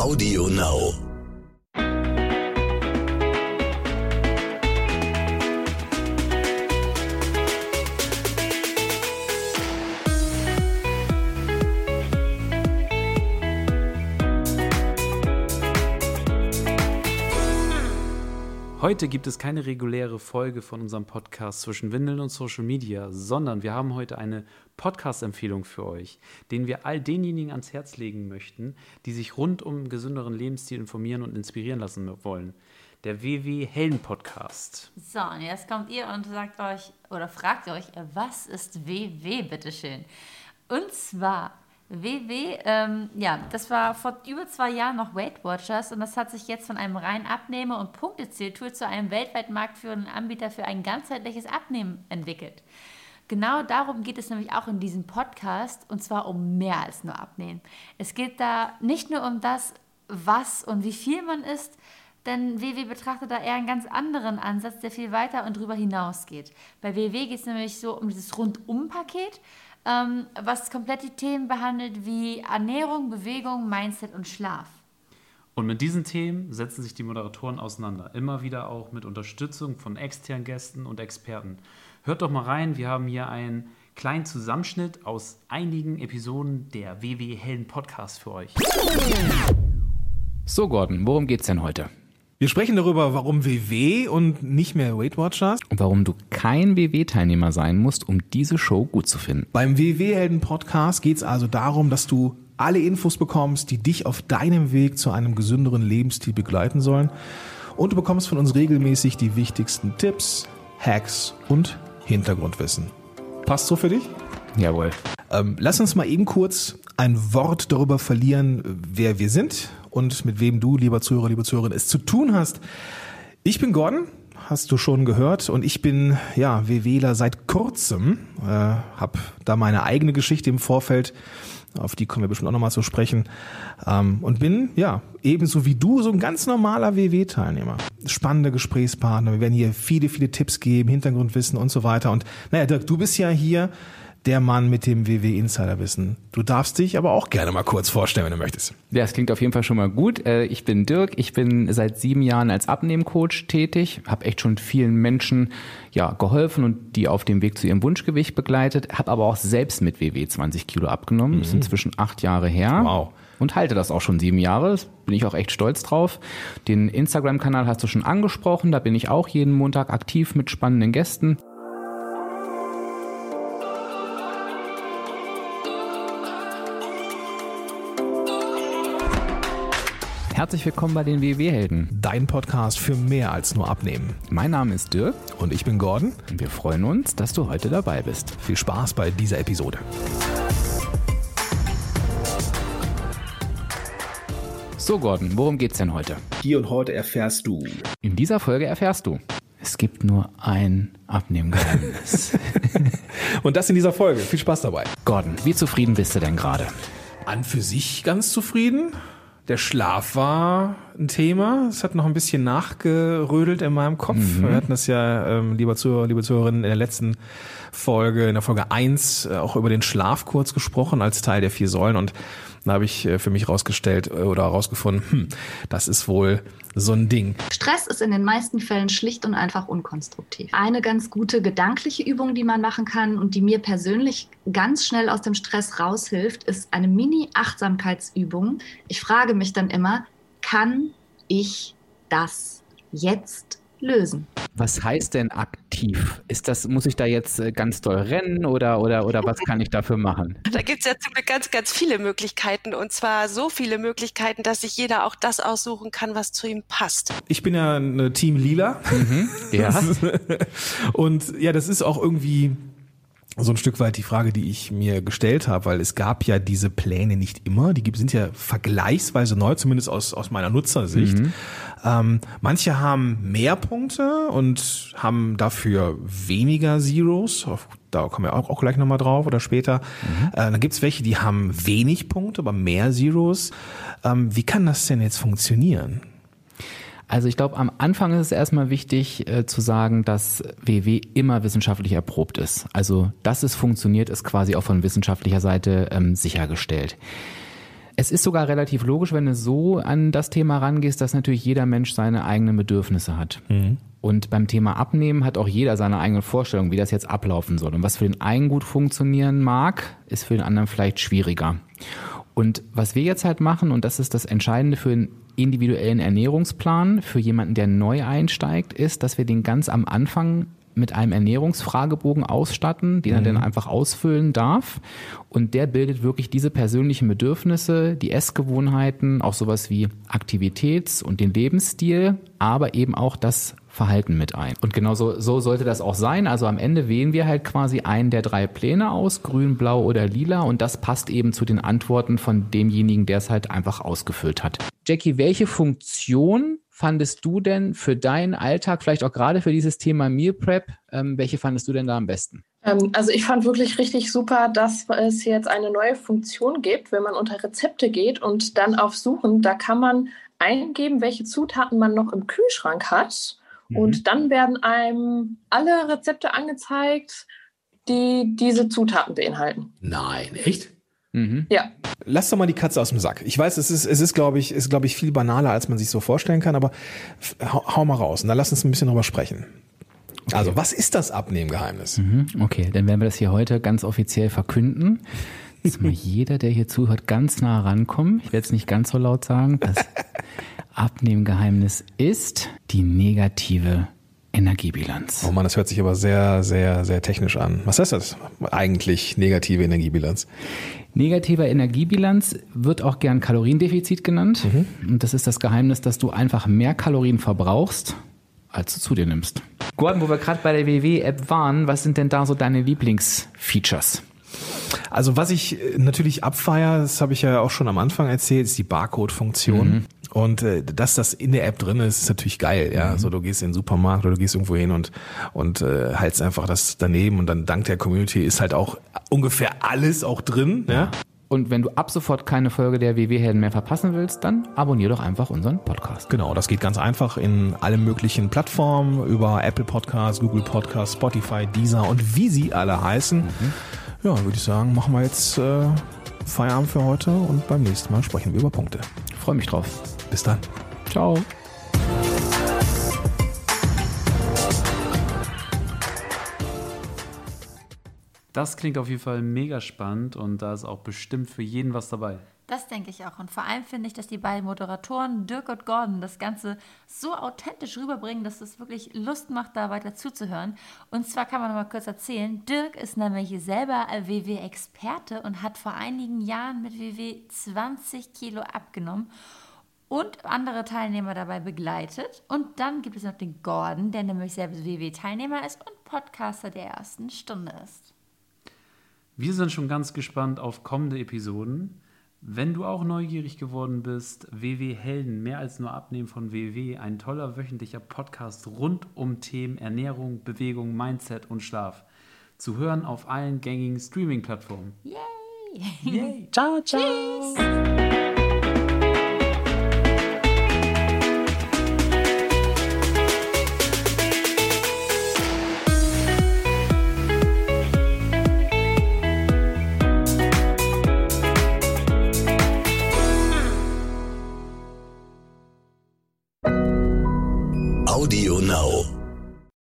Audio Now. Heute gibt es keine reguläre Folge von unserem Podcast zwischen Windeln und Social Media, sondern wir haben heute eine Podcast-Empfehlung für euch, den wir all denjenigen ans Herz legen möchten, die sich rund um gesünderen Lebensstil informieren und inspirieren lassen wollen. Der WW Helden Podcast. So, und jetzt kommt ihr und sagt euch oder fragt euch, was ist WW, bitteschön? Und zwar WW, ähm, ja, das war vor über zwei Jahren noch Weight Watchers und das hat sich jetzt von einem rein Abnehmer- und Punktezieltool zu einem weltweit marktführenden Anbieter für ein ganzheitliches Abnehmen entwickelt. Genau darum geht es nämlich auch in diesem Podcast und zwar um mehr als nur Abnehmen. Es geht da nicht nur um das, was und wie viel man isst, denn WW betrachtet da eher einen ganz anderen Ansatz, der viel weiter und darüber hinausgeht. Bei WW geht es nämlich so um dieses Rundum-Paket ähm, was komplett die Themen behandelt wie Ernährung, Bewegung, Mindset und Schlaf. Und mit diesen Themen setzen sich die Moderatoren auseinander, immer wieder auch mit Unterstützung von externen Gästen und Experten. Hört doch mal rein, wir haben hier einen kleinen Zusammenschnitt aus einigen Episoden der WW Helden Podcast für euch. So, Gordon, worum geht's denn heute? Wir sprechen darüber, warum WW und nicht mehr Weight Watchers. Und warum du kein WW-Teilnehmer sein musst, um diese Show gut zu finden. Beim WW-Helden-Podcast geht es also darum, dass du alle Infos bekommst, die dich auf deinem Weg zu einem gesünderen Lebensstil begleiten sollen. Und du bekommst von uns regelmäßig die wichtigsten Tipps, Hacks und Hintergrundwissen. Passt so für dich? Jawohl. Ähm, lass uns mal eben kurz ein Wort darüber verlieren, wer wir sind und mit wem du, lieber Zuhörer, liebe Zuhörerin, es zu tun hast. Ich bin Gordon, hast du schon gehört, und ich bin ja WWler seit kurzem, äh, habe da meine eigene Geschichte im Vorfeld, auf die kommen wir bestimmt auch nochmal zu sprechen, ähm, und bin ja ebenso wie du so ein ganz normaler WW-Teilnehmer. Spannende Gesprächspartner, wir werden hier viele, viele Tipps geben, Hintergrundwissen und so weiter. Und naja, Dirk, du bist ja hier der Mann mit dem WW Insiderwissen. Du darfst dich aber auch gerne mal kurz vorstellen, wenn du möchtest. Ja, es klingt auf jeden Fall schon mal gut. Äh, ich bin Dirk, ich bin seit sieben Jahren als Abnehmcoach tätig, habe echt schon vielen Menschen ja, geholfen und die auf dem Weg zu ihrem Wunschgewicht begleitet, habe aber auch selbst mit WW 20 Kilo abgenommen. Mhm. Das ist inzwischen acht Jahre her. Wow und halte das auch schon sieben Jahre. Bin ich auch echt stolz drauf. Den Instagram-Kanal hast du schon angesprochen. Da bin ich auch jeden Montag aktiv mit spannenden Gästen. Herzlich willkommen bei den WW-Helden. Dein Podcast für mehr als nur Abnehmen. Mein Name ist Dirk. Und ich bin Gordon. Und wir freuen uns, dass du heute dabei bist. Viel Spaß bei dieser Episode. So, Gordon, worum geht's denn heute? Hier und heute erfährst du. In dieser Folge erfährst du. Es gibt nur ein Abnehmgeheimnis. und das in dieser Folge. Viel Spaß dabei. Gordon, wie zufrieden bist du denn gerade? An für sich ganz zufrieden. Der Schlaf war ein Thema. Es hat noch ein bisschen nachgerödelt in meinem Kopf. Mhm. Wir hatten das ja, ähm, lieber Zuhörer, liebe Zuhörerinnen, in der letzten Folge, in der Folge eins äh, auch über den Schlaf kurz gesprochen als Teil der vier Säulen. Und da habe ich äh, für mich rausgestellt äh, oder herausgefunden, hm, das ist wohl so ein Ding. Stress ist in den meisten Fällen schlicht und einfach unkonstruktiv. Eine ganz gute gedankliche Übung, die man machen kann und die mir persönlich ganz schnell aus dem Stress raushilft, ist eine Mini-Achtsamkeitsübung. Ich frage mich dann immer, kann ich das jetzt lösen. Was heißt denn aktiv? Ist das, muss ich da jetzt äh, ganz doll rennen oder, oder, oder was kann ich dafür machen? Da gibt es ja zum Glück ganz, ganz viele Möglichkeiten und zwar so viele Möglichkeiten, dass sich jeder auch das aussuchen kann, was zu ihm passt. Ich bin ja ein Team Lila. Mhm, ja. und ja, das ist auch irgendwie so ein Stück weit die Frage, die ich mir gestellt habe, weil es gab ja diese Pläne nicht immer. Die sind ja vergleichsweise neu, zumindest aus, aus meiner Nutzersicht. Mhm. Ähm, manche haben mehr Punkte und haben dafür weniger Zeros. Da kommen wir auch, auch gleich nochmal drauf oder später. Mhm. Äh, dann gibt's welche, die haben wenig Punkte, aber mehr Zeros. Ähm, wie kann das denn jetzt funktionieren? Also ich glaube, am Anfang ist es erstmal wichtig äh, zu sagen, dass WW immer wissenschaftlich erprobt ist. Also dass es funktioniert, ist quasi auch von wissenschaftlicher Seite ähm, sichergestellt. Es ist sogar relativ logisch, wenn du so an das Thema rangehst, dass natürlich jeder Mensch seine eigenen Bedürfnisse hat. Und beim Thema Abnehmen hat auch jeder seine eigene Vorstellung, wie das jetzt ablaufen soll. Und was für den einen gut funktionieren mag, ist für den anderen vielleicht schwieriger. Und was wir jetzt halt machen, und das ist das Entscheidende für einen individuellen Ernährungsplan, für jemanden, der neu einsteigt, ist, dass wir den ganz am Anfang mit einem Ernährungsfragebogen ausstatten, den er dann einfach ausfüllen darf. Und der bildet wirklich diese persönlichen Bedürfnisse, die Essgewohnheiten, auch sowas wie Aktivitäts- und den Lebensstil, aber eben auch das Verhalten mit ein. Und genau so, so sollte das auch sein. Also am Ende wählen wir halt quasi einen der drei Pläne aus, grün, blau oder lila. Und das passt eben zu den Antworten von demjenigen, der es halt einfach ausgefüllt hat. Jackie, welche Funktion fandest du denn für deinen Alltag, vielleicht auch gerade für dieses Thema Meal Prep, ähm, welche fandest du denn da am besten? Ähm, also ich fand wirklich richtig super, dass es jetzt eine neue Funktion gibt, wenn man unter Rezepte geht und dann auf Suchen, da kann man eingeben, welche Zutaten man noch im Kühlschrank hat. Und dann werden einem alle Rezepte angezeigt, die diese Zutaten beinhalten. Nein, echt? Mhm. Ja. Lass doch mal die Katze aus dem Sack. Ich weiß, es ist, es ist, glaube ich, ist, glaube ich, viel banaler, als man sich so vorstellen kann, aber hau, hau mal raus und dann lass uns ein bisschen drüber sprechen. Also, was ist das Abnehmgeheimnis? Mhm, Okay, dann werden wir das hier heute ganz offiziell verkünden. Jetzt mal jeder, der hier zuhört, ganz nah rankommen. Ich werde es nicht ganz so laut sagen. Das Abnehmgeheimnis ist die negative Energiebilanz. Oh Mann, das hört sich aber sehr, sehr, sehr technisch an. Was heißt das eigentlich, negative Energiebilanz? Negativer Energiebilanz wird auch gern Kaloriendefizit genannt. Und das ist das Geheimnis, dass du einfach mehr Kalorien verbrauchst, als du zu dir nimmst. Gordon, wo wir gerade bei der WW-App waren, was sind denn da so deine Lieblingsfeatures? Also was ich äh, natürlich abfeier, das habe ich ja auch schon am Anfang erzählt, ist die Barcode-Funktion. Und äh, dass das in der App drin ist, ist natürlich geil. Ja, also du gehst in den Supermarkt oder du gehst irgendwo hin und und äh, haltst einfach das daneben und dann dank der Community ist halt auch ungefähr alles auch drin. Ja. Und wenn du ab sofort keine Folge der WW-Helden mehr verpassen willst, dann abonnier doch einfach unseren Podcast. Genau, das geht ganz einfach in allen möglichen Plattformen über Apple Podcasts, Google Podcasts, Spotify, Deezer und wie sie alle heißen. Ja, würde ich sagen, machen wir jetzt äh, Feierabend für heute und beim nächsten Mal sprechen wir über Punkte. Freue mich drauf. Bis dann. Ciao. Das klingt auf jeden Fall mega spannend und da ist auch bestimmt für jeden was dabei. Das denke ich auch. Und vor allem finde ich, dass die beiden Moderatoren, Dirk und Gordon, das Ganze so authentisch rüberbringen, dass es wirklich Lust macht, da weiter zuzuhören. Und zwar kann man noch mal kurz erzählen, Dirk ist nämlich selber WW-Experte und hat vor einigen Jahren mit WW 20 Kilo abgenommen und andere Teilnehmer dabei begleitet. Und dann gibt es noch den Gordon, der nämlich selbst WW-Teilnehmer ist und Podcaster der ersten Stunde ist. Wir sind schon ganz gespannt auf kommende Episoden. Wenn du auch neugierig geworden bist, WW Helden, mehr als nur Abnehmen von WW, ein toller wöchentlicher Podcast rund um Themen Ernährung, Bewegung, Mindset und Schlaf. Zu hören auf allen gängigen Streaming-Plattformen. Yay! Yay. Ciao, ciao. Tschüss!